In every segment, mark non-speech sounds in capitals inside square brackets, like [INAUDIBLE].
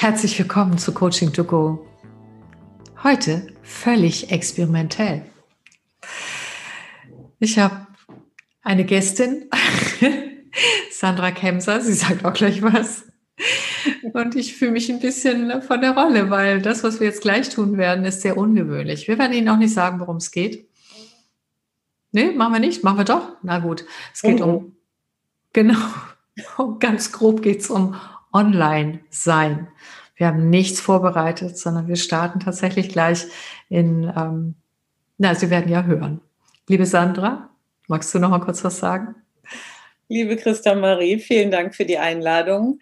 Herzlich willkommen zu Coaching to Go. Heute völlig experimentell. Ich habe eine Gästin, [LAUGHS] Sandra Kemser, sie sagt auch gleich was. Und ich fühle mich ein bisschen von der Rolle, weil das, was wir jetzt gleich tun werden, ist sehr ungewöhnlich. Wir werden Ihnen auch nicht sagen, worum es geht. Nee, machen wir nicht, machen wir doch. Na gut, es geht um, um genau, [LAUGHS] ganz grob geht es um Online-Sein. Wir haben nichts vorbereitet, sondern wir starten tatsächlich gleich in, ähm, na, Sie werden ja hören. Liebe Sandra, magst du noch mal kurz was sagen? Liebe Christa Marie, vielen Dank für die Einladung.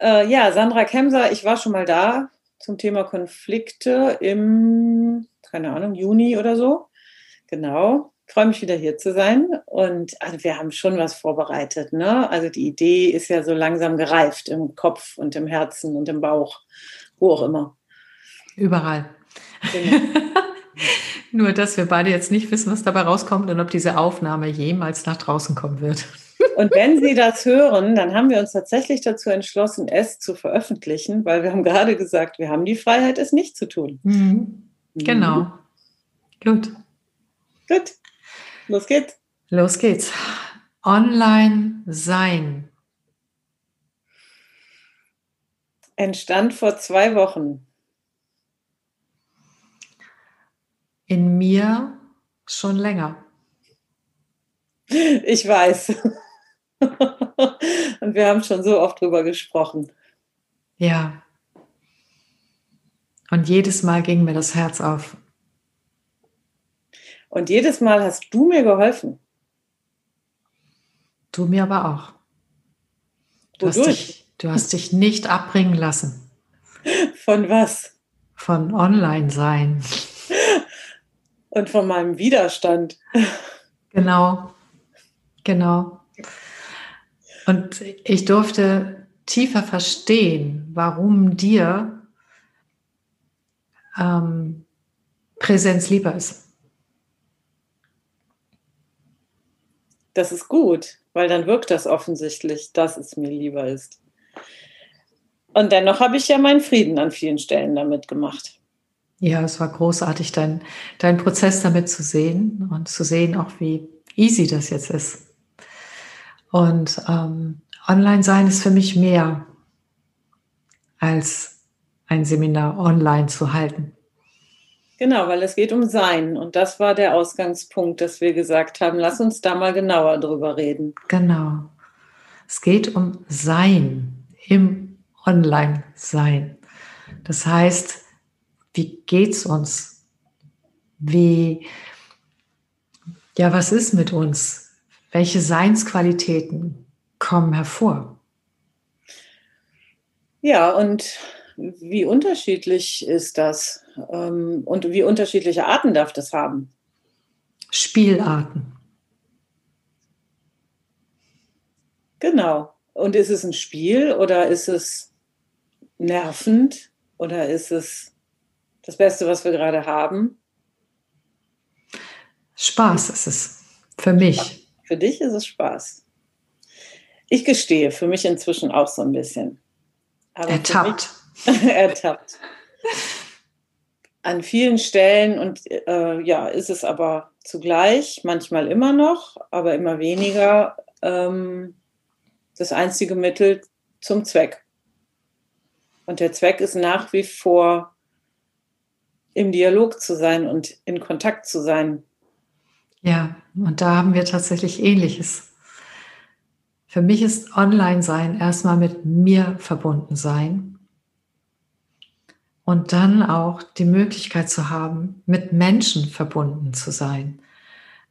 Äh, ja, Sandra Kemser, ich war schon mal da zum Thema Konflikte im, keine Ahnung, Juni oder so. Genau. Ich freue mich wieder hier zu sein. Und also wir haben schon was vorbereitet. Ne? Also die Idee ist ja so langsam gereift im Kopf und im Herzen und im Bauch, wo auch immer. Überall. Genau. [LAUGHS] Nur, dass wir beide jetzt nicht wissen, was dabei rauskommt und ob diese Aufnahme jemals nach draußen kommen wird. [LAUGHS] Und wenn Sie das hören, dann haben wir uns tatsächlich dazu entschlossen, es zu veröffentlichen, weil wir haben gerade gesagt, wir haben die Freiheit, es nicht zu tun. Mhm. Genau. Mhm. Gut. Gut. Los geht's. Los geht's. Online sein. Entstand vor zwei Wochen. In mir schon länger. Ich weiß. Und wir haben schon so oft drüber gesprochen. Ja. Und jedes Mal ging mir das Herz auf. Und jedes Mal hast du mir geholfen. Du mir aber auch. Du hast, dich, du hast dich nicht abbringen lassen. [LAUGHS] Von was? Von Online-Sein. [LAUGHS] Und von meinem Widerstand. [LAUGHS] Genau, genau. Und ich durfte tiefer verstehen, warum dir ähm, Präsenz lieber ist. Das ist gut, weil dann wirkt das offensichtlich, dass es mir lieber ist. Und dennoch habe ich ja meinen Frieden an vielen Stellen damit gemacht. Ja, es war großartig, dein, dein Prozess damit zu sehen und zu sehen auch, wie easy das jetzt ist. Und ähm, Online-Sein ist für mich mehr als ein Seminar online zu halten. Genau, weil es geht um Sein. Und das war der Ausgangspunkt, dass wir gesagt haben, lass uns da mal genauer drüber reden. Genau. Es geht um Sein im Online-Sein. Das heißt, wie geht's uns? Wie, ja, was ist mit uns? Welche Seinsqualitäten kommen hervor? Ja, und wie unterschiedlich ist das ähm, und wie unterschiedliche Arten darf das haben? Spielarten. Genau. Und ist es ein Spiel oder ist es nervend oder ist es das Beste, was wir gerade haben? Spaß ist es. Für mich. Für dich ist es Spaß. Ich gestehe, für mich inzwischen auch so ein bisschen. Aber Ertappt. [LAUGHS] ertappt. An vielen Stellen und äh, ja, ist es aber zugleich, manchmal immer noch, aber immer weniger ähm, das einzige Mittel zum Zweck. Und der Zweck ist nach wie vor im Dialog zu sein und in Kontakt zu sein. Ja, und da haben wir tatsächlich Ähnliches. Für mich ist Online-Sein erstmal mit mir verbunden sein und dann auch die Möglichkeit zu haben, mit Menschen verbunden zu sein.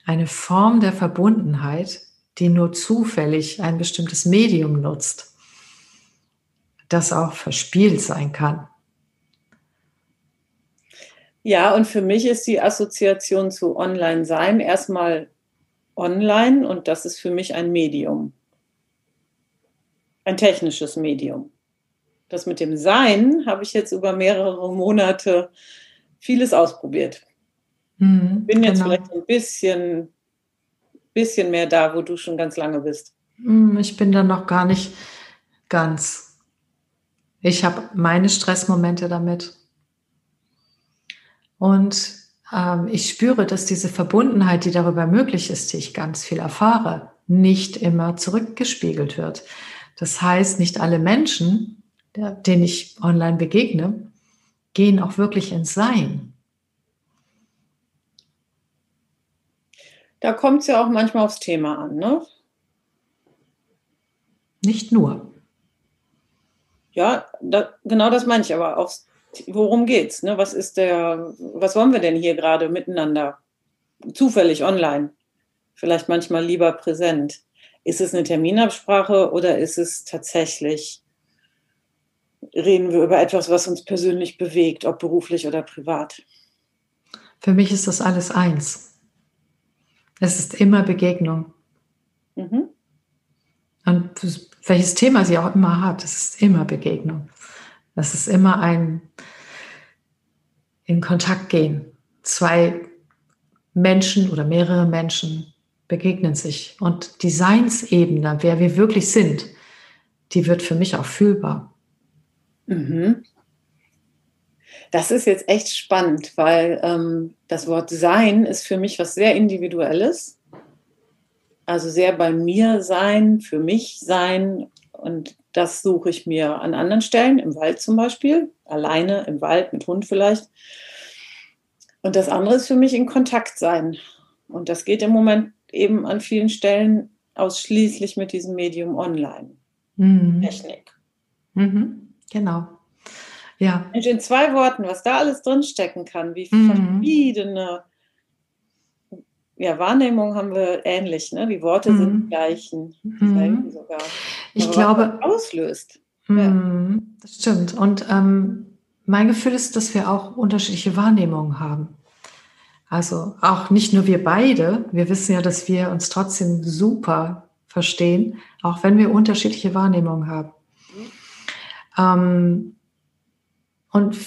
Eine Form der Verbundenheit, die nur zufällig ein bestimmtes Medium nutzt, das auch verspielt sein kann. Ja, und für mich ist die Assoziation zu Online-Sein erstmal online und das ist für mich ein Medium, ein technisches Medium das mit dem Sein habe ich jetzt über mehrere Monate vieles ausprobiert. Mhm, Bin jetzt genau. vielleicht ein bisschen, bisschen mehr da, wo du schon ganz lange bist. Mhm, ich bin da noch gar nicht ganz. Ich habe meine Stressmomente damit. Und ähm, ich spüre, dass diese Verbundenheit, die darüber möglich ist, die ich ganz viel erfahre, nicht immer zurückgespiegelt wird. Das heißt, nicht alle Menschen, denen ich online begegne, gehen auch wirklich ins Sein. Da kommt es ja auch manchmal aufs Thema an, ne? Nicht nur. Ja, da, genau das meine ich, aber aufs, worum geht's? Ne? Was ist der, was wollen wir denn hier gerade miteinander? Zufällig online. Vielleicht manchmal lieber präsent. Ist es eine Terminabsprache oder ist es tatsächlich, reden wir über etwas, was uns persönlich bewegt, ob beruflich oder privat? Für mich ist das alles eins. Es ist immer Begegnung. Mhm. Und welches Thema sie auch immer hat, es ist immer Begegnung. Es ist immer ein in Kontakt gehen. Zwei Menschen oder mehrere Menschen begegnen sich. Und die Seinsebene, wer wir wirklich sind, die wird für mich auch fühlbar. Mhm. Das ist jetzt echt spannend, weil ähm, das Wort Sein ist für mich was sehr Individuelles. Also sehr bei mir sein, für mich sein. Und das suche ich mir an anderen Stellen, im Wald zum Beispiel, alleine im Wald mit Hund vielleicht. Und das andere ist für mich in Kontakt sein. Und das geht im Moment eben an vielen Stellen ausschließlich mit diesem Medium online. Mhm. Technik. Mhm. Genau. Ja. Und in zwei Worten, was da alles drinstecken kann, wie mhm. verschiedene ja, Wahrnehmung haben wir ähnlich, ne? Die Worte mhm. sind die gleichen, mhm. sogar. Ich Aber glaube. auslöst. Mhm. Ja. Das stimmt. Und ähm, mein Gefühl ist, dass wir auch unterschiedliche Wahrnehmungen haben. Also auch nicht nur wir beide, wir wissen ja, dass wir uns trotzdem super verstehen, auch wenn wir unterschiedliche Wahrnehmungen haben. Ähm, und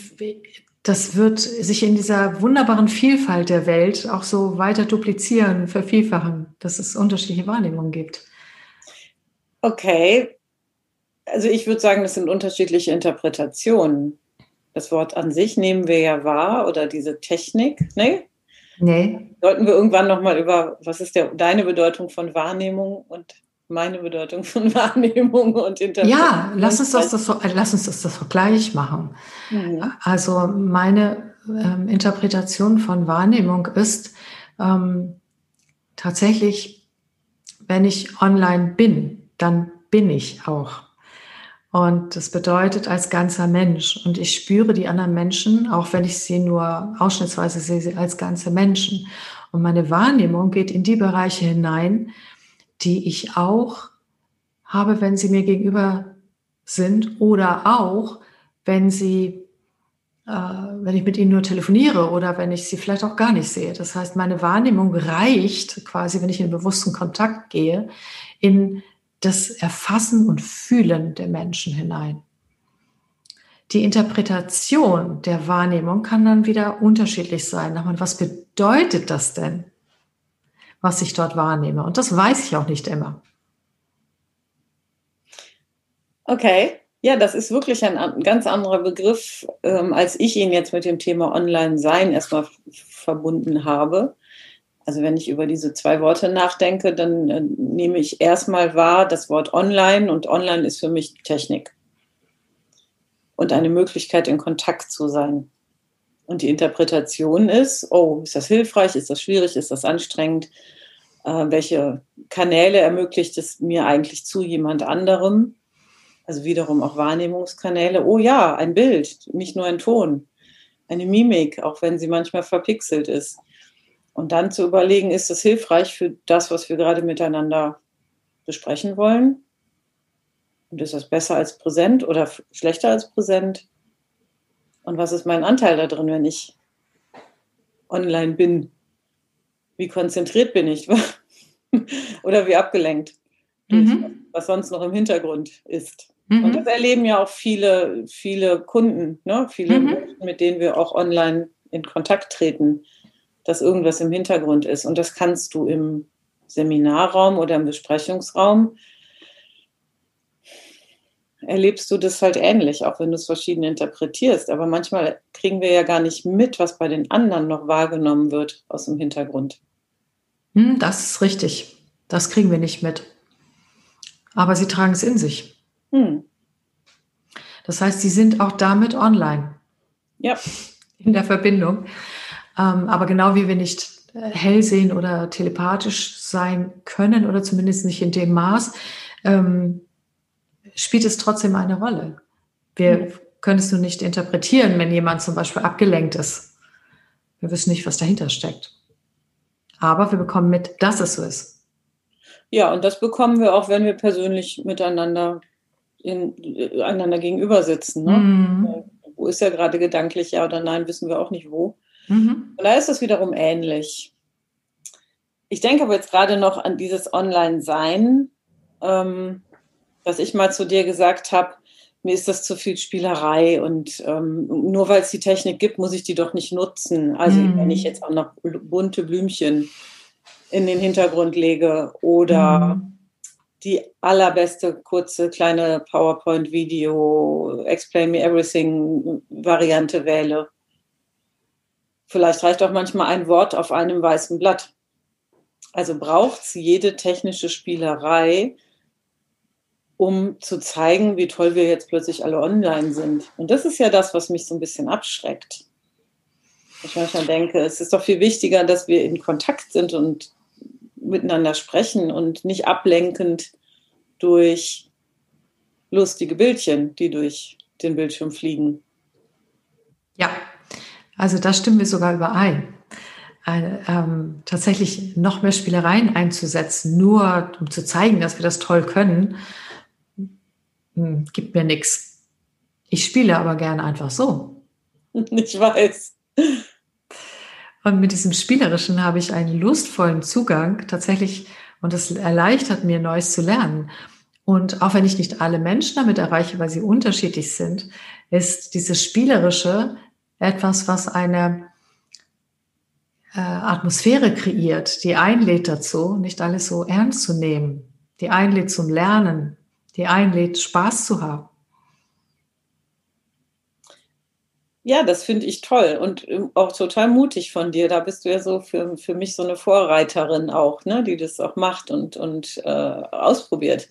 das wird sich in dieser wunderbaren Vielfalt der Welt auch so weiter duplizieren, vervielfachen, dass es unterschiedliche Wahrnehmungen gibt. Okay. Also ich würde sagen, das sind unterschiedliche Interpretationen. Das Wort an sich nehmen wir ja wahr oder diese Technik, ne? Nee. Sollten wir irgendwann nochmal über, was ist der, deine Bedeutung von Wahrnehmung und meine Bedeutung von [LAUGHS] Wahrnehmung und Interpretation. Ja, lass uns das, das so, äh, lass uns das, das gleich machen. Mhm. Also meine ähm, Interpretation von Wahrnehmung ist ähm, tatsächlich, wenn ich online bin, dann bin ich auch. Und das bedeutet als ganzer Mensch. Und ich spüre die anderen Menschen, auch wenn ich sie nur ausschnittsweise sehe, als ganze Menschen. Und meine Wahrnehmung geht in die Bereiche hinein, die ich auch habe, wenn sie mir gegenüber sind oder auch, wenn sie, äh, wenn ich mit ihnen nur telefoniere oder wenn ich sie vielleicht auch gar nicht sehe. Das heißt, meine Wahrnehmung reicht quasi, wenn ich in bewussten Kontakt gehe, in das Erfassen und Fühlen der Menschen hinein. Die Interpretation der Wahrnehmung kann dann wieder unterschiedlich sein. Was bedeutet das denn? Was ich dort wahrnehme. Und das weiß ich auch nicht immer. Okay. Ja, das ist wirklich ein, ganz anderer Begriff, ähm, als ich ihn jetzt mit dem Thema Online-Sein erstmal verbunden habe. Also wenn ich über diese zwei Worte nachdenke, dann äh, nehme ich erstmal wahr das Wort Online und Online ist für mich Technik und eine Möglichkeit, in Kontakt zu sein. Und die Interpretation ist, oh, ist das hilfreich, ist das schwierig, ist das anstrengend? Äh, welche Kanäle ermöglicht es mir eigentlich zu jemand anderem? Also wiederum auch Wahrnehmungskanäle. Oh ja, ein Bild, nicht nur ein Ton, eine Mimik, auch wenn sie manchmal verpixelt ist. Und dann zu überlegen, ist das hilfreich für das, was wir gerade miteinander besprechen wollen? Und ist das besser als präsent oder schlechter als präsent? Und was ist mein Anteil da drin, wenn ich online bin? Wie konzentriert bin ich? [LAUGHS] Oder wie abgelenkt? Mhm. Was sonst noch im Hintergrund ist. Mhm. Und das erleben ja auch viele, viele Kunden, ne? viele mhm. Menschen, mit denen wir auch online in Kontakt treten, dass irgendwas im Hintergrund ist. Und das kannst du im Seminarraum oder im Besprechungsraum erlebst du das halt ähnlich, auch wenn du es verschieden interpretierst. Aber manchmal kriegen wir ja gar nicht mit, was bei den anderen noch wahrgenommen wird aus dem Hintergrund. Hm, das ist richtig. Das kriegen wir nicht mit. Aber sie tragen es in sich. Hm. Das heißt, sie sind auch damit online. Ja. In der Verbindung. Ähm, aber genau wie wir nicht äh, hell sehen oder telepathisch sein können oder zumindest nicht in dem Maß, ähm, spielt es trotzdem eine Rolle. Wir mhm. können es nur nicht interpretieren, wenn jemand zum Beispiel abgelenkt ist. Wir wissen nicht, was dahinter steckt. Aber wir bekommen mit, dass es so ist. Ja, und das bekommen wir auch, wenn wir persönlich miteinander in, einander gegenüber sitzen. Ne? Mhm. Wo ist ja gerade gedanklich ja oder nein, wissen wir auch nicht wo. Mhm. Und da ist es wiederum ähnlich. Ich denke aber jetzt gerade noch an dieses Online-Sein, ähm, dass ich mal zu dir gesagt habe, mir ist das zu viel Spielerei und ähm, nur weil es die Technik gibt, muss ich die doch nicht nutzen. Also mhm. wenn ich jetzt auch noch bunte Blümchen in den Hintergrund lege oder mhm. die allerbeste kurze kleine PowerPoint-Video Explain Me Everything Variante wähle. Vielleicht reicht auch manchmal ein Wort auf einem weißen Blatt. Also braucht es jede technische Spielerei, um zu zeigen, wie toll wir jetzt plötzlich alle online sind. Und das ist ja das, was mich so ein bisschen abschreckt. Ich manchmal denke, es ist doch viel wichtiger, dass wir in Kontakt sind und miteinander sprechen und nicht ablenkend durch lustige Bildchen, die durch den Bildschirm fliegen. Ja, also da stimmen wir sogar überein. Äh, ähm, tatsächlich noch mehr Spielereien einzusetzen, nur um zu zeigen, dass wir das toll können, hm, gibt mir nichts. Ich spiele aber gerne einfach so. [LAUGHS] Ich weiß. Und mit diesem Spielerischen habe ich einen lustvollen Zugang tatsächlich und das erleichtert mir, Neues zu lernen. Und auch wenn ich nicht alle Menschen damit erreiche, weil sie unterschiedlich sind, ist dieses Spielerische etwas, was eine äh, Atmosphäre kreiert, die einlädt dazu, nicht alles so ernst zu nehmen, die einlädt zum Lernen, die einlädt, Spaß zu haben. Ja, das finde ich toll und ähm, auch total mutig von dir. Da bist du ja so für, für mich so eine Vorreiterin auch, ne, die das auch macht und, und äh, ausprobiert.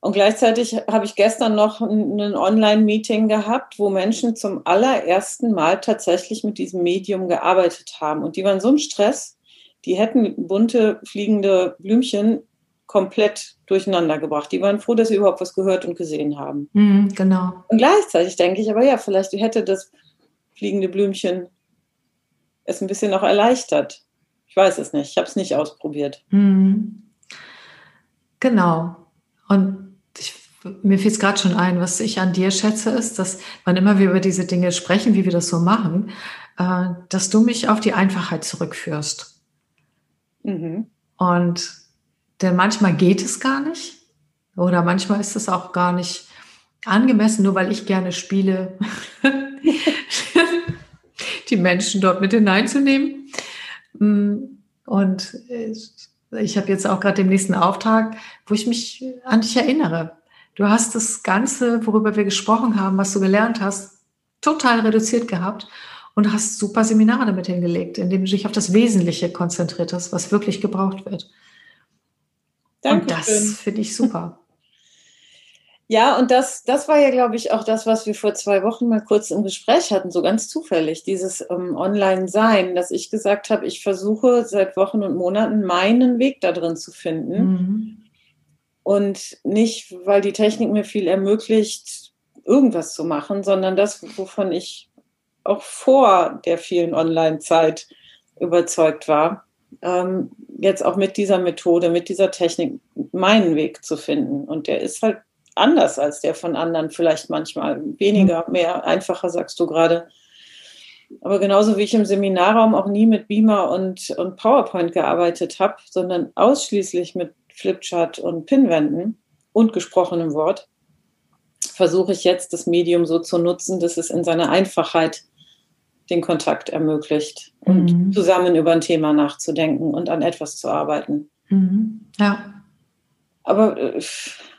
Und gleichzeitig habe ich gestern noch ein, Online-Meeting gehabt, wo Menschen zum allerersten Mal tatsächlich mit diesem Medium gearbeitet haben. Und die waren so im Stress, die hätten bunte fliegende Blümchen komplett durcheinander gebracht. Die waren froh, dass sie überhaupt was gehört und gesehen haben. Mhm, genau. Und gleichzeitig denke ich aber, ja, vielleicht hätte das fliegende Blümchen es ein bisschen noch erleichtert. Ich weiß es nicht. Ich habe es nicht ausprobiert. Mhm. Genau. Und ich, mir fiel es gerade schon ein, was ich an dir schätze, ist, dass wann immer wir über diese Dinge sprechen, wie wir das so machen, äh, dass du mich auf die Einfachheit zurückführst. Mhm. Und denn manchmal geht es gar nicht oder manchmal ist es auch gar nicht angemessen, nur weil ich gerne spiele, [LAUGHS] die Menschen dort mit hineinzunehmen. Mm, und ich habe jetzt auch gerade den nächsten Auftrag, wo ich mich an dich erinnere. Du hast das Ganze, worüber wir gesprochen haben, was du gelernt hast, total reduziert gehabt und hast super Seminare damit hingelegt, indem du dich auf das Wesentliche konzentriert hast, was wirklich gebraucht wird. Danke. Und das finde ich super. [LAUGHS] Ja, und das, das war ja, glaube ich, auch das, was wir vor zwei Wochen mal kurz im Gespräch hatten, so ganz zufällig, dieses ähm, Online-Sein, dass ich gesagt habe, ich versuche seit Wochen und Monaten meinen Weg da drin zu finden. Mhm. Und nicht, weil die Technik mir viel ermöglicht, irgendwas zu machen, sondern das, wovon ich auch vor der vielen Online-Zeit überzeugt war ähm, jetzt auch mit dieser Methode, mit dieser Technik meinen Weg zu finden. Und der ist halt anders als der von anderen, vielleicht manchmal weniger, mhm. mehr, einfacher, sagst du gerade. Aber genauso wie ich im Seminarraum auch nie mit Beamer und, und PowerPoint gearbeitet habe, sondern ausschließlich mit Flipchart und Pinwänden und gesprochenem Wort, versuche ich jetzt das Medium so zu nutzen, dass es in seiner Einfachheit den Kontakt ermöglicht und mhm. zusammen über ein Thema nachzudenken und an etwas zu arbeiten. Mhm. Ja. aber äh,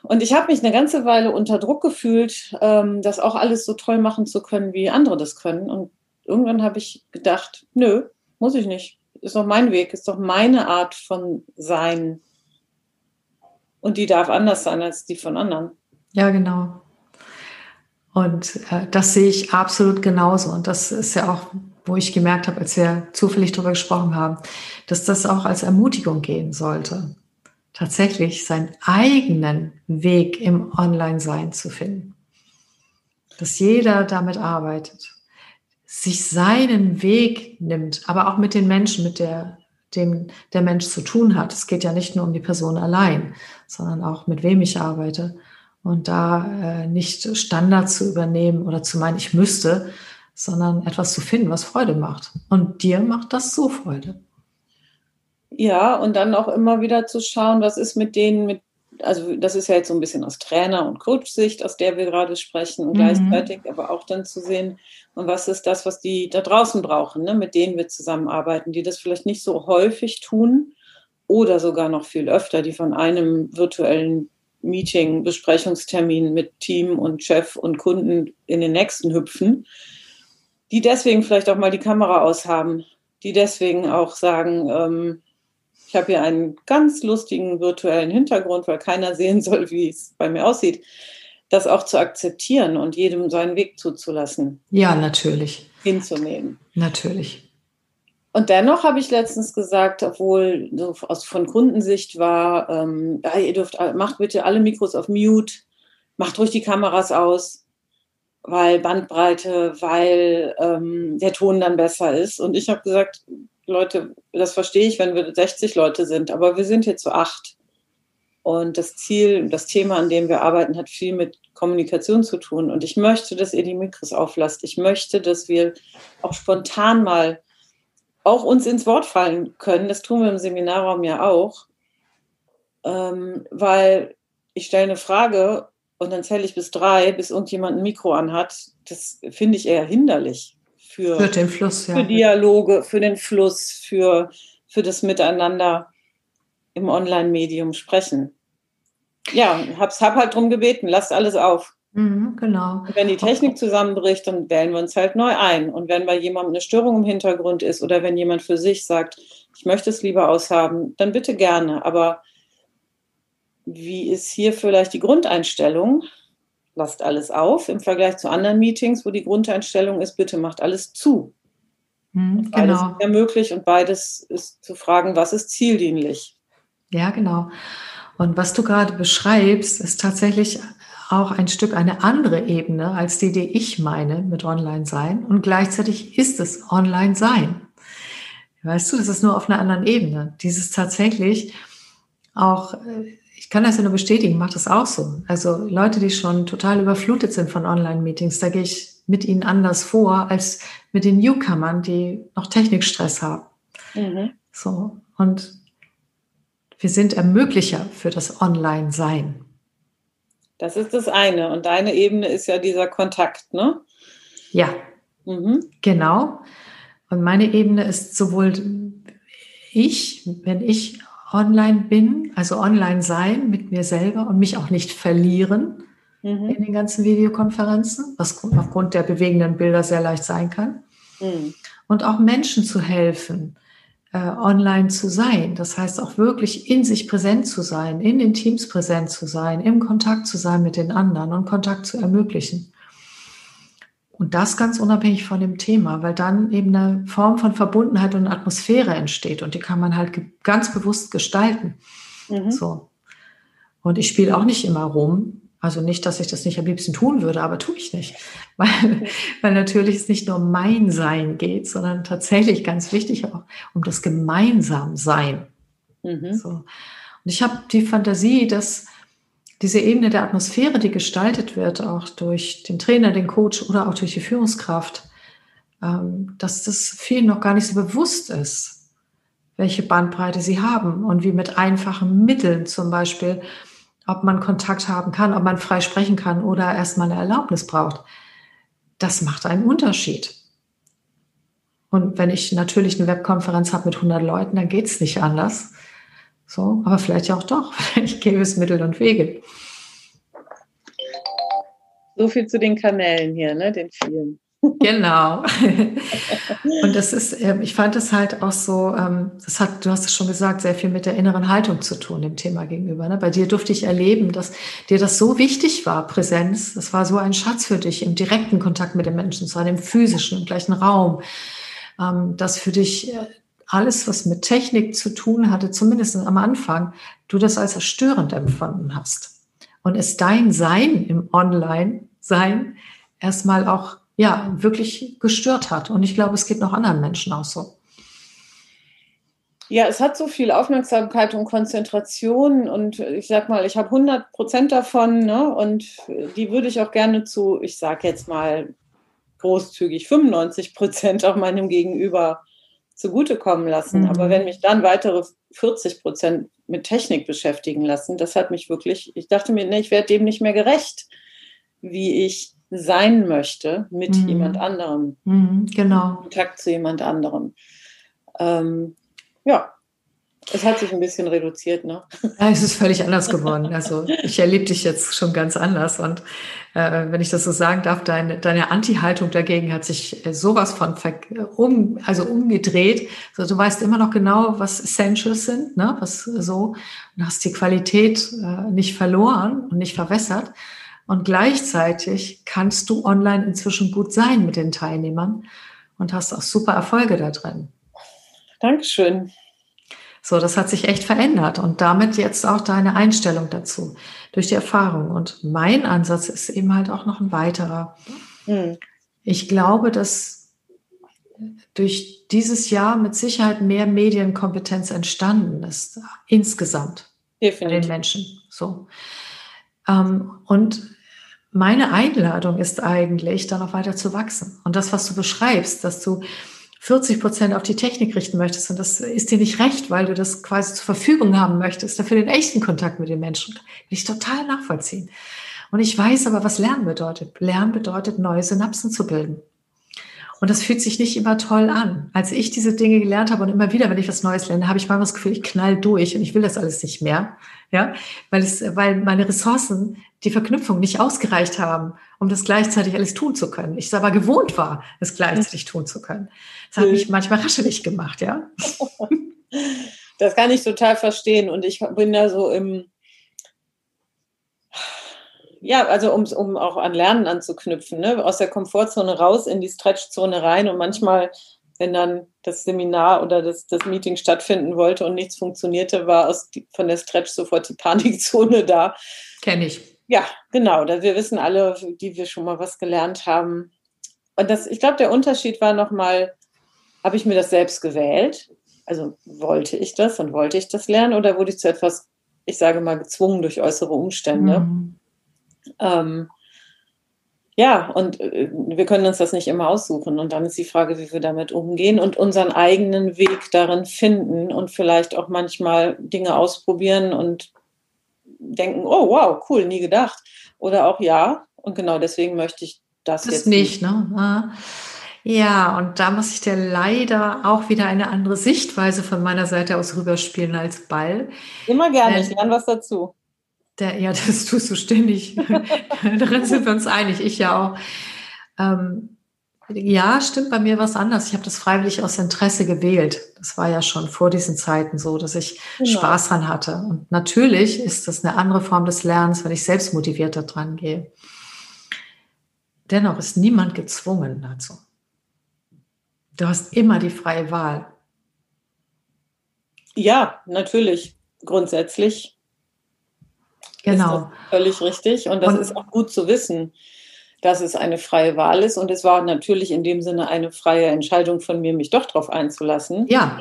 und ich habe mich eine ganze Weile unter Druck gefühlt, ähm, das auch alles so toll machen zu können, wie andere das können. Und irgendwann habe ich gedacht, nö, muss ich nicht. Ist doch mein Weg, ist doch meine Art von Sein. Und die darf anders sein als die von anderen. Ja, genau. Und äh, das sehe ich absolut genauso. Und das ist ja auch, wo ich gemerkt habe, als wir zufällig darüber gesprochen haben, dass das auch als Ermutigung gehen sollte tatsächlich seinen eigenen Weg im Online-Sein zu finden. Dass jeder damit arbeitet, sich seinen Weg nimmt, aber auch mit den Menschen, mit der dem der Mensch zu tun hat. Es geht ja nicht nur um die Person allein, sondern auch mit wem ich arbeite. Und da äh, nicht Standards zu übernehmen oder zu meinen, ich müsste, sondern etwas zu finden, was Freude macht. Und dir macht das so Freude. Ja, und dann auch immer wieder zu schauen, was ist mit denen, mit, also das ist ja jetzt so ein bisschen aus Trainer- und Coach-Sicht, aus der wir gerade sprechen, und mhm. gleichzeitig aber auch dann zu sehen, und was ist das, was die da draußen brauchen, ne, mit denen wir zusammenarbeiten, die das vielleicht nicht so häufig tun oder sogar noch viel öfter, die von einem virtuellen Meeting, Besprechungstermin mit Team und Chef und Kunden in den nächsten hüpfen, die deswegen vielleicht auch mal die Kamera aushaben, die deswegen auch sagen, ähm, ich habe hier einen ganz lustigen virtuellen Hintergrund, weil keiner sehen soll, wie es bei mir aussieht. Das auch zu akzeptieren und jedem seinen Weg zuzulassen. Ja, natürlich. Hinzunehmen. Natürlich. Und dennoch habe ich letztens gesagt, obwohl so aus, von Kundensicht war, ähm, ja, ihr dürft, macht bitte alle Mikros auf Mute, macht ruhig die Kameras aus, weil Bandbreite, weil ähm, der Ton dann besser ist. Und ich habe gesagt, Leute, das verstehe ich, wenn wir 60 Leute sind, aber wir sind hier zu acht. Und das Ziel, das Thema, an dem wir arbeiten, hat viel mit Kommunikation zu tun. Und ich möchte, dass ihr die Mikros auflasst. Ich möchte, dass wir auch spontan mal auch uns ins Wort fallen können. Das tun wir im Seminarraum ja auch. Ähm, weil ich stelle eine Frage und dann zähle ich bis drei, bis irgendjemand ein Mikro anhat. Das finde ich eher hinderlich für, für den Fluss, ja. für Dialoge, für den Fluss, für, für das Miteinander im Online-Medium sprechen. Ja, hab's hab halt drum gebeten, lasst alles auf. Mhm, genau. Und wenn die Technik zusammenbricht, dann wählen wir uns halt neu ein. Und wenn bei jemandem eine Störung im Hintergrund ist oder wenn jemand für sich sagt, ich möchte es lieber aushaben, dann bitte gerne. Aber wie ist hier vielleicht die Grundeinstellung? lasst alles auf im Vergleich zu anderen Meetings, wo die Grundeinstellung ist, bitte macht alles zu. Mhm, beides genau. ist ja möglich und beides ist zu fragen, was ist zieldienlich. Ja, genau. Und was du gerade beschreibst, ist tatsächlich auch ein Stück eine andere Ebene als die, die ich meine mit Online-Sein. Und gleichzeitig ist es Online-Sein. Weißt du, das ist nur auf einer anderen Ebene. Dieses tatsächlich auch äh, ich kann das ja nur bestätigen, macht das auch so. Also Leute, die schon total überflutet sind von Online-Meetings, da gehe ich mit ihnen anders vor als mit den Newcomern, die noch Technikstress haben. Mhm. So. Und wir sind Ermöglicher für das Online-Sein. Das ist das eine. Und deine Ebene ist ja dieser Kontakt, ne? Ja. Mhm. Genau. Und meine Ebene ist sowohl ich, wenn ich online bin, also online sein mit mir selber und mich auch nicht verlieren mhm. in den ganzen Videokonferenzen, was aufgrund der bewegenden Bilder sehr leicht sein kann. Mhm. Und auch Menschen zu helfen, äh, online zu sein. Das heißt auch wirklich in sich präsent zu sein, in den Teams präsent zu sein, im Kontakt zu sein mit den anderen und Kontakt zu ermöglichen. Und das ganz unabhängig von dem Thema, weil dann eben eine Form von Verbundenheit und Atmosphäre entsteht und die kann man halt ganz bewusst gestalten. Mhm. So. Und ich spiele auch nicht immer rum. Also nicht, dass ich das nicht am liebsten tun würde, aber tue ich nicht. [LAUGHS] Weil, weil natürlich es nicht nur um mein Sein geht, sondern tatsächlich ganz wichtig auch um das Gemeinsamsein. Mhm. So. Und ich habe die Fantasie, dass diese Ebene der Atmosphäre, die gestaltet wird, auch durch den Trainer, den Coach oder auch durch die Führungskraft, ähm, dass das vielen noch gar nicht so bewusst ist, welche Bandbreite sie haben und wie mit einfachen Mitteln zum Beispiel, ob man Kontakt haben kann, ob man frei sprechen kann oder erstmal eine Erlaubnis braucht. Das macht einen Unterschied. Und wenn ich natürlich eine Webkonferenz habe mit 100 Leuten, dann geht es nicht anders So, aber vielleicht auch doch. [LAUGHS] Vielleicht gäbe es Mittel und Wege. So viel zu den Kanälen hier, ne, den vielen. Genau. [LAUGHS] Und das ist, ähm, ich fand es halt auch so, ähm, das hat, du hast es schon gesagt, sehr viel mit der inneren Haltung zu tun, dem Thema gegenüber. Ne? Bei dir durfte ich erleben, dass dir das so wichtig war, Präsenz. Das war so ein Schatz für dich, im direkten Kontakt mit den Menschen zu sein, im physischen, im gleichen Raum. Ähm, dass für dich äh, alles, was mit Technik zu tun hatte, zumindest am Anfang, du das als erstörend empfunden hast. Und es dein Sein im Online-Sein erstmal auch ja, wirklich gestört hat. Und ich glaube, es geht noch anderen Menschen auch so. Ja, es hat so viel Aufmerksamkeit und Konzentration und ich sag mal, ich habe 100 Prozent davon ne, und die würde ich auch gerne zu, ich sage jetzt mal großzügig, 95 Prozent auch meinem Gegenüber zugutekommen lassen. Mhm. Aber wenn mich dann weitere 40 Prozent mit Technik beschäftigen lassen, das hat mich wirklich, ich dachte mir, nee, ich werde dem nicht mehr gerecht, wie ich sein möchte mit mhm. jemand anderem. Mhm, genau. Kontakt zu jemand anderem. Ähm, ja, es hat sich ein bisschen reduziert, ne? Ja, es ist völlig anders geworden. Also ich erlebe dich jetzt schon ganz anders. Und äh, wenn ich das so sagen darf, deine, deine Anti-Haltung dagegen hat sich äh, sowas von um, also umgedreht. Also du weißt immer noch genau, was Essentials sind, ne? Was so, und hast die Qualität äh, nicht verloren und nicht verwässert. Und gleichzeitig kannst du online inzwischen gut sein mit den Teilnehmern und hast auch super Erfolge da drin. Dankeschön. So, das hat sich echt verändert und damit jetzt auch deine Einstellung dazu durch die Erfahrung. Und mein Ansatz ist eben halt auch noch ein weiterer. Hm. Ich glaube, dass durch dieses Jahr mit Sicherheit mehr Medienkompetenz entstanden ist, insgesamt Definitiv. den Menschen. So. Ähm, und meine Einladung ist eigentlich, da noch weiter zu wachsen. Und das, was du beschreibst, dass du 40 Prozent auf die Technik richten möchtest und das ist dir nicht recht, weil du das quasi zur Verfügung haben möchtest, dafür den echten Kontakt mit den Menschen, will ich total nachvollziehen. Und ich weiß aber, was Lernen bedeutet. Lernen bedeutet, neue Synapsen zu bilden. Und das fühlt sich nicht immer toll an. Als ich diese Dinge gelernt habe und immer wieder, wenn ich was Neues lerne, habe ich manchmal das Gefühl, ich knall durch und ich will das alles nicht mehr. Ja, weil es, weil meine Ressourcen, die Verknüpfung nicht ausgereicht haben, um das gleichzeitig alles tun zu können. Ich aber gewohnt war, es gleichzeitig tun zu können. Das hat mich manchmal raschelig gemacht, ja. [LAUGHS] Das kann ich total verstehen. Und ich bin da so im, ja, also um, um auch an Lernen anzuknüpfen, ne? aus der Komfortzone raus in die Stretchzone rein und manchmal, wenn dann das Seminar oder das, das Meeting stattfinden wollte und nichts funktionierte, war aus die, von der Stretch sofort die Panikzone da. Kenne ich. Ja, genau. Da wir wissen alle, die wir schon mal was gelernt haben. Und das, ich glaube, der Unterschied war nochmal, habe ich mir das selbst gewählt? Also wollte ich das und wollte ich das lernen oder wurde ich zu etwas, ich sage mal, gezwungen durch äußere Umstände? Mhm. Ähm, ja, und äh, wir können uns das nicht immer aussuchen. Und dann ist die Frage, wie wir damit umgehen und unseren eigenen Weg darin finden und vielleicht auch manchmal Dinge ausprobieren und denken, oh wow, cool, nie gedacht. Oder auch ja, und genau deswegen möchte ich das, das jetzt nicht. Ne? Ah. Ja, und da muss ich dir leider auch wieder eine andere Sichtweise von meiner Seite aus rüberspielen als Ball. Immer gerne, ich lerne was dazu. Der, ja, [LAUGHS] das tust du ständig. Darin sind wir uns einig, ich ja auch. Ähm, ja, stimmt bei mir was anders. Ich habe das freiwillig aus Interesse gewählt. Das war ja schon vor diesen Zeiten so, dass ich genau. Spaß dran hatte. Und natürlich ist das eine andere Form des Lernens, wenn ich selbst motivierter dran gehe. Dennoch ist niemand gezwungen dazu. Du hast immer die freie Wahl. Ja, natürlich. Grundsätzlich Genau. völlig richtig. Und das und, ist auch gut zu wissen, dass es eine freie Wahl ist. Und es war natürlich in dem Sinne eine freie Entscheidung von mir, mich doch darauf einzulassen. Ja.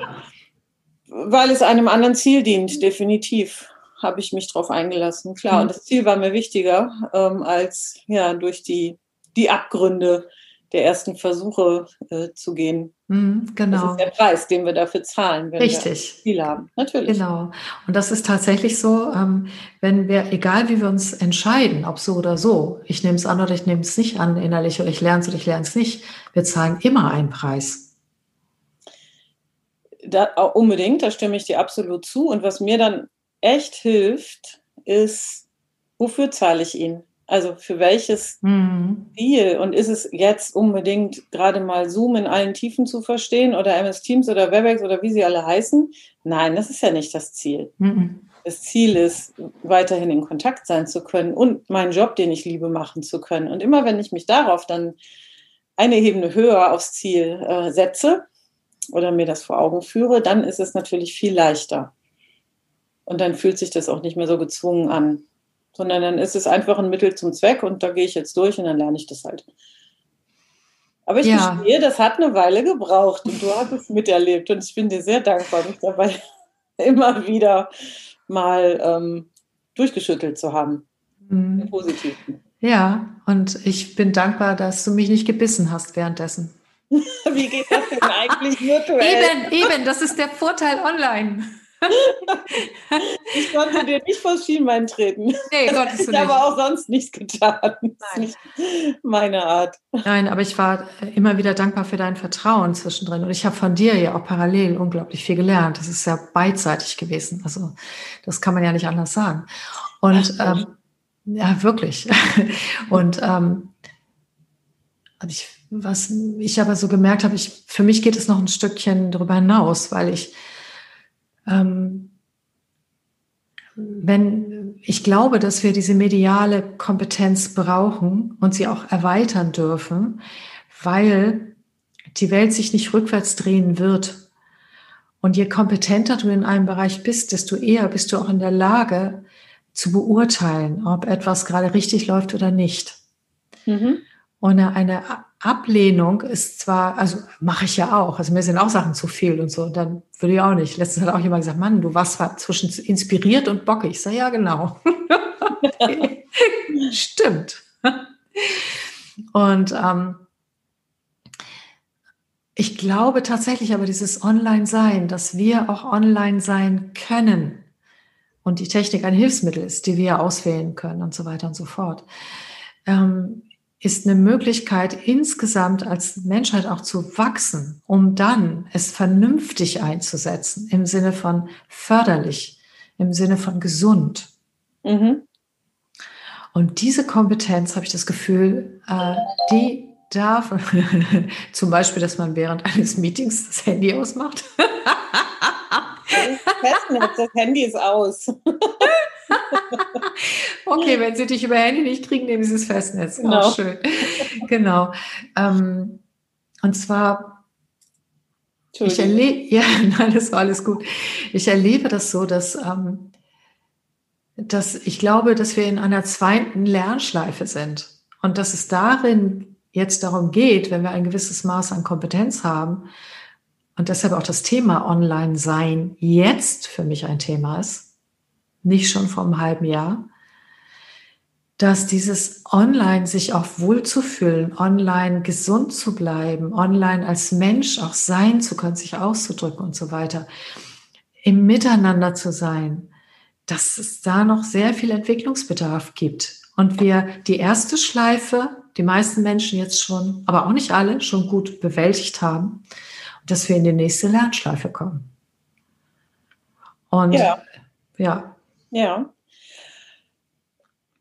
Weil es einem anderen Ziel dient, definitiv habe ich mich darauf eingelassen. Klar, mhm. und das Ziel war mir wichtiger, ähm, als ja durch die, die Abgründe der ersten Versuche äh, zu gehen. Mhm, genau. Das ist der Preis, den wir dafür zahlen, wenn Richtig. wir viel haben. Natürlich. Genau. Und das ist tatsächlich so, ähm, wenn wir, egal wie wir uns entscheiden, ob so oder so, ich nehme es an oder ich nehme es nicht an innerlich oder ich lerne es oder ich lerne es nicht, wir zahlen immer einen Preis. Da, unbedingt, da stimme ich dir absolut zu. Und was mir dann echt hilft, ist, wofür zahle ich ihn? Also für welches mhm. Ziel? Und ist es jetzt unbedingt gerade mal Zoom in allen Tiefen zu verstehen oder MS Teams oder Webex oder wie sie alle heißen? Nein, das ist ja nicht das Ziel. Mhm. Das Ziel ist, weiterhin in Kontakt sein zu können und meinen Job, den ich liebe, machen zu können. Und immer wenn ich mich darauf dann eine Ebene höher aufs Ziel äh, setze oder mir das vor Augen führe, dann ist es natürlich viel leichter. Und dann fühlt sich das auch nicht mehr so gezwungen an sondern dann ist es einfach ein Mittel zum Zweck und da gehe ich jetzt durch und dann lerne ich das halt. Aber ich ja. gestehe, das hat eine Weile gebraucht und du hast es miterlebt und ich bin dir sehr dankbar, mich dabei [LAUGHS] immer wieder mal ähm, durchgeschüttelt zu haben. Mhm. Positiv. Ja, und ich bin dankbar, dass du mich nicht gebissen hast währenddessen. [LAUGHS] Wie geht das denn eigentlich virtuell? Eben, eben, das ist der Vorteil online [LAUGHS] ich konnte dir nicht vor Schienbein treten. Nee, Gottes Ich habe auch sonst nichts getan. Das ist nicht meine Art. Nein, aber ich war immer wieder dankbar für dein Vertrauen zwischendrin. Und ich habe von dir ja auch parallel unglaublich viel gelernt. Das ist ja beidseitig gewesen. Also das kann man ja nicht anders sagen. Und ähm, ja, wirklich. [LAUGHS] Und ähm, ich, was ich aber so gemerkt habe, ich, für mich geht es noch ein Stückchen darüber hinaus, weil ich ähm, wenn ich glaube, dass wir diese mediale Kompetenz brauchen und sie auch erweitern dürfen, weil die Welt sich nicht rückwärts drehen wird. Und je kompetenter du in einem Bereich bist, desto eher bist du auch in der Lage zu beurteilen, ob etwas gerade richtig läuft oder nicht. Mhm. Und eine Ablehnung ist zwar, also mache ich ja auch, also mir sind auch Sachen zu viel und so, dann würde ich auch nicht. Letztens hat auch jemand gesagt, Mann, du warst zwar zwischen inspiriert und bockig. Ich sage, ja, genau. [LAUGHS] Stimmt. Und ähm, ich glaube tatsächlich aber dieses Online-Sein, dass wir auch online sein können und die Technik ein Hilfsmittel ist, die wir auswählen können und so weiter und so fort. Ähm, ist eine Möglichkeit, insgesamt als Menschheit auch zu wachsen, um dann es vernünftig einzusetzen, im Sinne von förderlich, im Sinne von gesund. Mhm. Und diese Kompetenz, habe ich das Gefühl, äh, die darf, [LAUGHS] zum Beispiel, dass man während eines Meetings das Handy ausmacht. [LAUGHS] Festnetz, das Handy ist aus. [LAUGHS] [LAUGHS] okay, wenn sie dich über Handy nicht kriegen, nehmen sie das Festnetz. Genau. Auch schön. genau. Ähm, und zwar, ich erlebe, [LAUGHS] ja, nein, das war alles gut. Ich erlebe das so, dass, ähm, dass ich glaube, dass wir in einer zweiten Lernschleife sind und dass es darin jetzt darum geht, wenn wir ein gewisses Maß an Kompetenz haben, und deshalb auch das Thema Online-Sein jetzt für mich ein Thema ist, nicht schon vor einem halben Jahr, dass dieses Online sich auch wohlzufühlen, online gesund zu bleiben, online als Mensch auch sein zu können, sich auszudrücken und so weiter, im Miteinander zu sein, dass es da noch sehr viel Entwicklungsbedarf gibt. Und wir die erste Schleife, die meisten Menschen jetzt schon, aber auch nicht alle, schon gut bewältigt haben, dass wir in die nächste Lernschleife kommen. Und ja. ja, ja.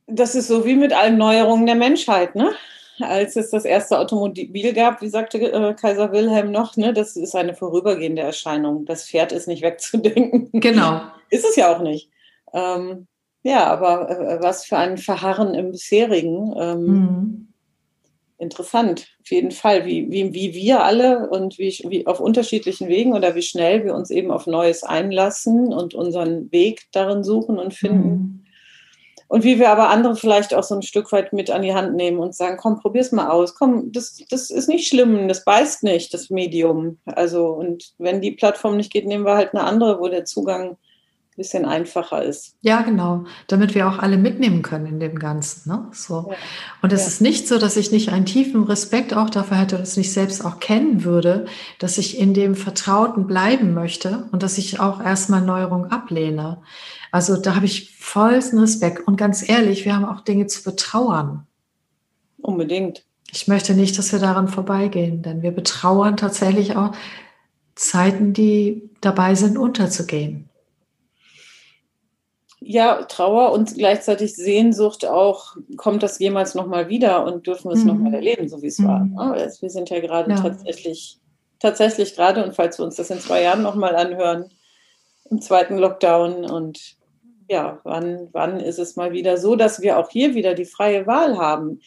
Das ist so wie mit allen Neuerungen der Menschheit, ne? Als es das erste Automobil gab, wie sagte äh, Kaiser Wilhelm noch, ne, das ist eine vorübergehende Erscheinung. Das Pferd ist nicht [LAUGHS] wegzudenken. Genau. ist es ja auch nicht. Ähm, ja, aber äh, was für ein Verharren im bisherigen. Ähm, mhm. Interessant, auf jeden Fall, wie, wie, wie wir alle und wie, wie auf unterschiedlichen Wegen oder wie schnell wir uns eben auf Neues einlassen und unseren Weg darin suchen und finden. Mhm. Und wie wir aber andere vielleicht auch so ein Stück weit mit an die Hand nehmen und sagen, komm, probier's mal aus. Komm, das, das ist nicht schlimm, das beißt nicht, das Medium. Also, und wenn die Plattform nicht geht, nehmen wir halt eine andere, wo der Zugang bisschen einfacher ist. Ja, genau, damit wir auch alle mitnehmen können in dem Ganzen. Ne? So. Ja. Und es ja. ist nicht so, dass ich nicht einen tiefen Respekt auch dafür hätte und es nicht selbst auch kennen würde, dass ich in dem Vertrauten bleiben möchte und dass ich auch erstmal Neuerung ablehne. Also da habe ich vollsten Respekt. Und ganz ehrlich, wir haben auch Dinge zu betrauern. Unbedingt. Ich möchte nicht, dass wir daran vorbeigehen, denn wir betrauern tatsächlich auch Zeiten, die dabei sind, unterzugehen. Ja, Trauer und gleichzeitig Sehnsucht auch, kommt das jemals nochmal wieder und dürfen wir es mhm. nochmal erleben, so wie es mhm. war. Wir sind ja gerade ja. tatsächlich, tatsächlich gerade, und falls wir uns das in zwei Jahren nochmal anhören, im zweiten Lockdown und ja, wann, wann ist es mal wieder so, dass wir auch hier wieder die freie Wahl haben?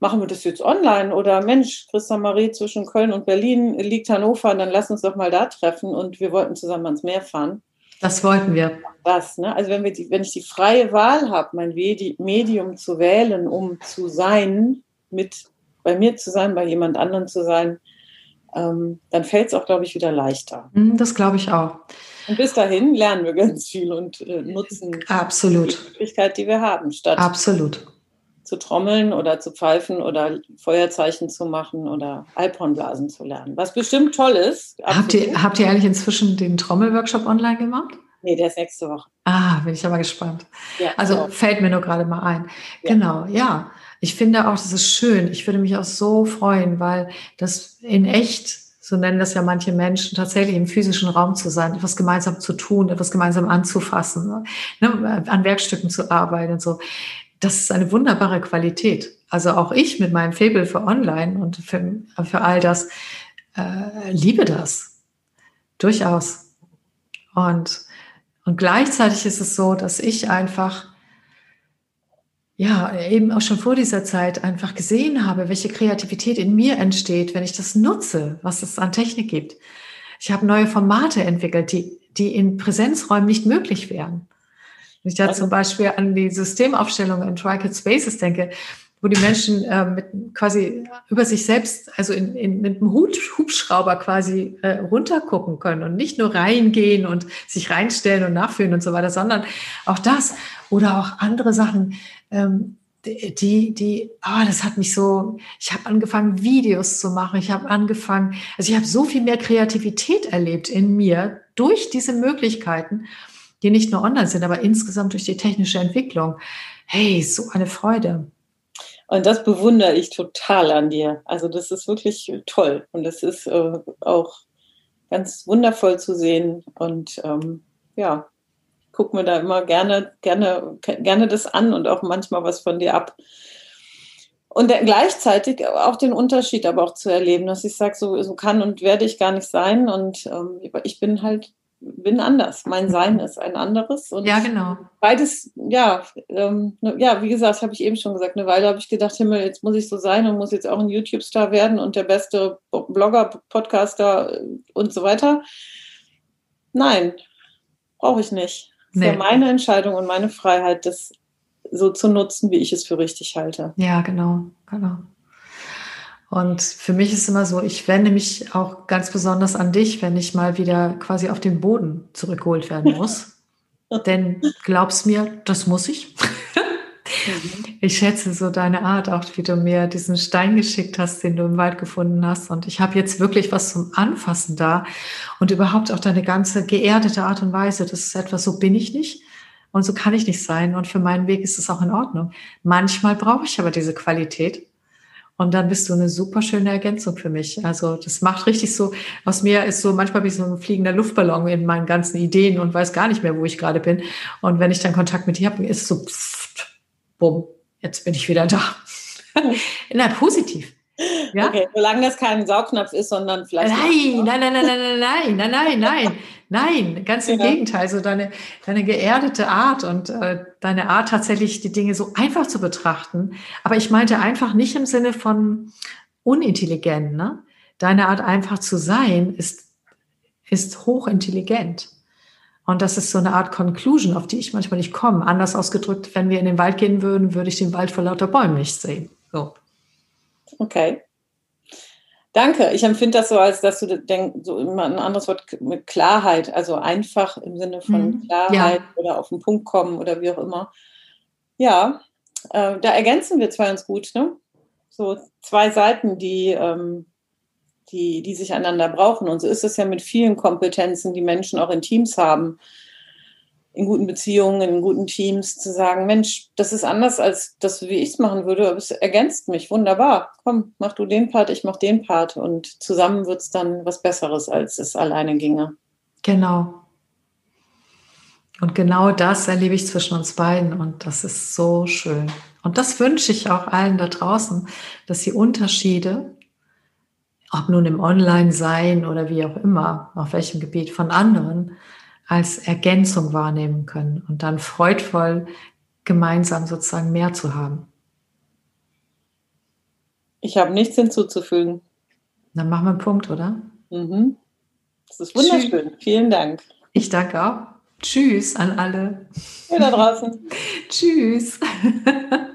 Machen wir das jetzt online oder Mensch, Christa Marie zwischen Köln und Berlin liegt Hannover, dann lass uns doch mal da treffen und wir wollten zusammen ans Meer fahren. Das wollten wir. Das, ne? Also wenn, wir die, wenn ich die freie Wahl habe, mein Medium zu wählen, um zu sein, mit bei mir zu sein, bei jemand anderem zu sein, ähm, dann fällt es auch, glaube ich, wieder leichter. Mhm, das glaube ich auch. Und bis dahin lernen wir ganz viel und äh, nutzen Absolut. die Möglichkeit, die wir haben, statt Absolut. Zu trommeln oder zu pfeifen oder Feuerzeichen zu machen oder Alphornblasen zu lernen. Was bestimmt toll ist. Habt ihr, habt ihr eigentlich inzwischen den Trommelworkshop online gemacht? Nee, der ist nächste Woche. Ah, bin ich aber gespannt. Ja, also genau. fällt mir nur gerade mal ein. Ja. Genau, ja. Ich finde auch, das ist schön. Ich würde mich auch so freuen, weil das in echt so nennen das ja manche Menschen, tatsächlich im physischen Raum zu sein, etwas gemeinsam zu tun, etwas gemeinsam anzufassen, ne, an Werkstücken zu arbeiten und so. Das ist eine wunderbare Qualität. Also auch ich mit meinem Faible für Online und für, für all das äh, liebe das. Durchaus. Und, und gleichzeitig ist es so, dass ich einfach ja, eben auch schon vor dieser Zeit einfach gesehen habe, welche Kreativität in mir entsteht, wenn ich das nutze, was es an Technik gibt. Ich habe neue Formate entwickelt, die, die in Präsenzräumen nicht möglich wären. Wenn ich da zum Beispiel an die Systemaufstellung in Tricad Spaces denke, wo die Menschen äh, mit quasi über sich selbst, also in, in, mit einem Hubschrauber quasi äh, runtergucken können und nicht nur reingehen und sich reinstellen und nachfühlen und so weiter, sondern auch das oder auch andere Sachen, ähm, die, die, oh, das hat mich so, ich habe angefangen, Videos zu machen, ich habe angefangen, also ich habe so viel mehr Kreativität erlebt in mir durch diese Möglichkeiten, die nicht nur online sind, aber insgesamt durch die technische Entwicklung. Hey, so eine Freude. Und das bewundere ich total an dir. Also das ist wirklich toll und das ist äh, auch ganz wundervoll zu sehen und ähm, ja, gucke mir da immer gerne, gerne, gerne das an und auch manchmal was von dir ab. Und gleichzeitig auch den Unterschied aber auch zu erleben, dass ich sage, so, so kann und werde ich gar nicht sein. Und ähm, ich bin halt, bin anders. Mein Sein [LAUGHS] ist ein anderes. Und ja, genau. Beides, ja, ähm, ne, ja, wie gesagt, habe ich eben schon gesagt, eine Weile habe ich gedacht, Himmel, jetzt muss ich so sein und muss jetzt auch ein YouTube-Star werden und der beste Blogger, Podcaster und so weiter. Nein, brauche ich nicht. Nee. ist ja meine Entscheidung und meine Freiheit, das so zu nutzen, wie ich es für richtig halte. Ja, genau, genau. Und für mich ist immer so, ich wende mich auch ganz besonders an dich, wenn ich mal wieder quasi auf den Boden zurückgeholt werden [LAUGHS] muss. Denn glaubst mir, das muss ich. Mhm. Ich schätze so deine Art, auch wie du mir diesen Stein geschickt hast, den du im Wald gefunden hast. Und ich habe jetzt wirklich was zum Anfassen da. Und überhaupt auch deine ganze geerdete Art und Weise. Das ist etwas, so bin ich nicht. Und so kann ich nicht sein. Und für meinen Weg ist es auch in Ordnung. Manchmal brauche ich aber diese Qualität. Und dann bist du eine super schöne Ergänzung für mich. Also das macht richtig so, aus mir ist so, manchmal bin ich so ein fliegender Luftballon in meinen ganzen Ideen und weiß gar nicht mehr, wo ich gerade bin. Und wenn ich dann Kontakt mit dir habe, ist es so, pff, bumm, jetzt bin ich wieder da. [LAUGHS] Na, positiv. Ja? Okay, solange das kein Saugnapf ist, sondern vielleicht. Nein, nein, nein, nein, nein, nein, nein, nein, nein, nein, ganz im ja. Gegenteil. So deine, deine geerdete Art und äh, deine Art tatsächlich die Dinge so einfach zu betrachten. Aber ich meinte einfach nicht im Sinne von unintelligent. Ne? Deine Art einfach zu sein ist, ist hochintelligent. Und das ist so eine Art Conclusion, auf die ich manchmal nicht komme. Anders ausgedrückt, wenn wir in den Wald gehen würden, würde ich den Wald vor lauter Bäumen nicht sehen. So. Okay. Danke. Ich empfinde das so, als dass du denkst, so immer ein anderes Wort mit Klarheit, also einfach im Sinne von mhm. Klarheit ja. oder auf den Punkt kommen oder wie auch immer. Ja, äh, da ergänzen wir zwei uns gut, ne? So zwei Seiten, die ähm, die, die sich einander brauchen. Und so ist es ja mit vielen Kompetenzen, die Menschen auch in Teams haben. In guten Beziehungen, in guten Teams zu sagen, Mensch, das ist anders als das, wie ich es machen würde, aber es ergänzt mich wunderbar. Komm, mach du den Part, ich mach den Part und zusammen wird es dann was Besseres, als es alleine ginge. Genau. Und genau das erlebe ich zwischen uns beiden und das ist so schön. Und das wünsche ich auch allen da draußen, dass sie Unterschiede, ob nun im Online-Sein oder wie auch immer, auf welchem Gebiet von anderen, als Ergänzung wahrnehmen können und dann freudvoll gemeinsam sozusagen mehr zu haben. Ich habe nichts hinzuzufügen. Dann machen wir einen Punkt, oder? Mhm. Das ist wunderschön. Tschüss. Vielen Dank. Ich danke auch. Tschüss an alle. Ja, da draußen. [LAUGHS] Tschüss. [LAUGHS]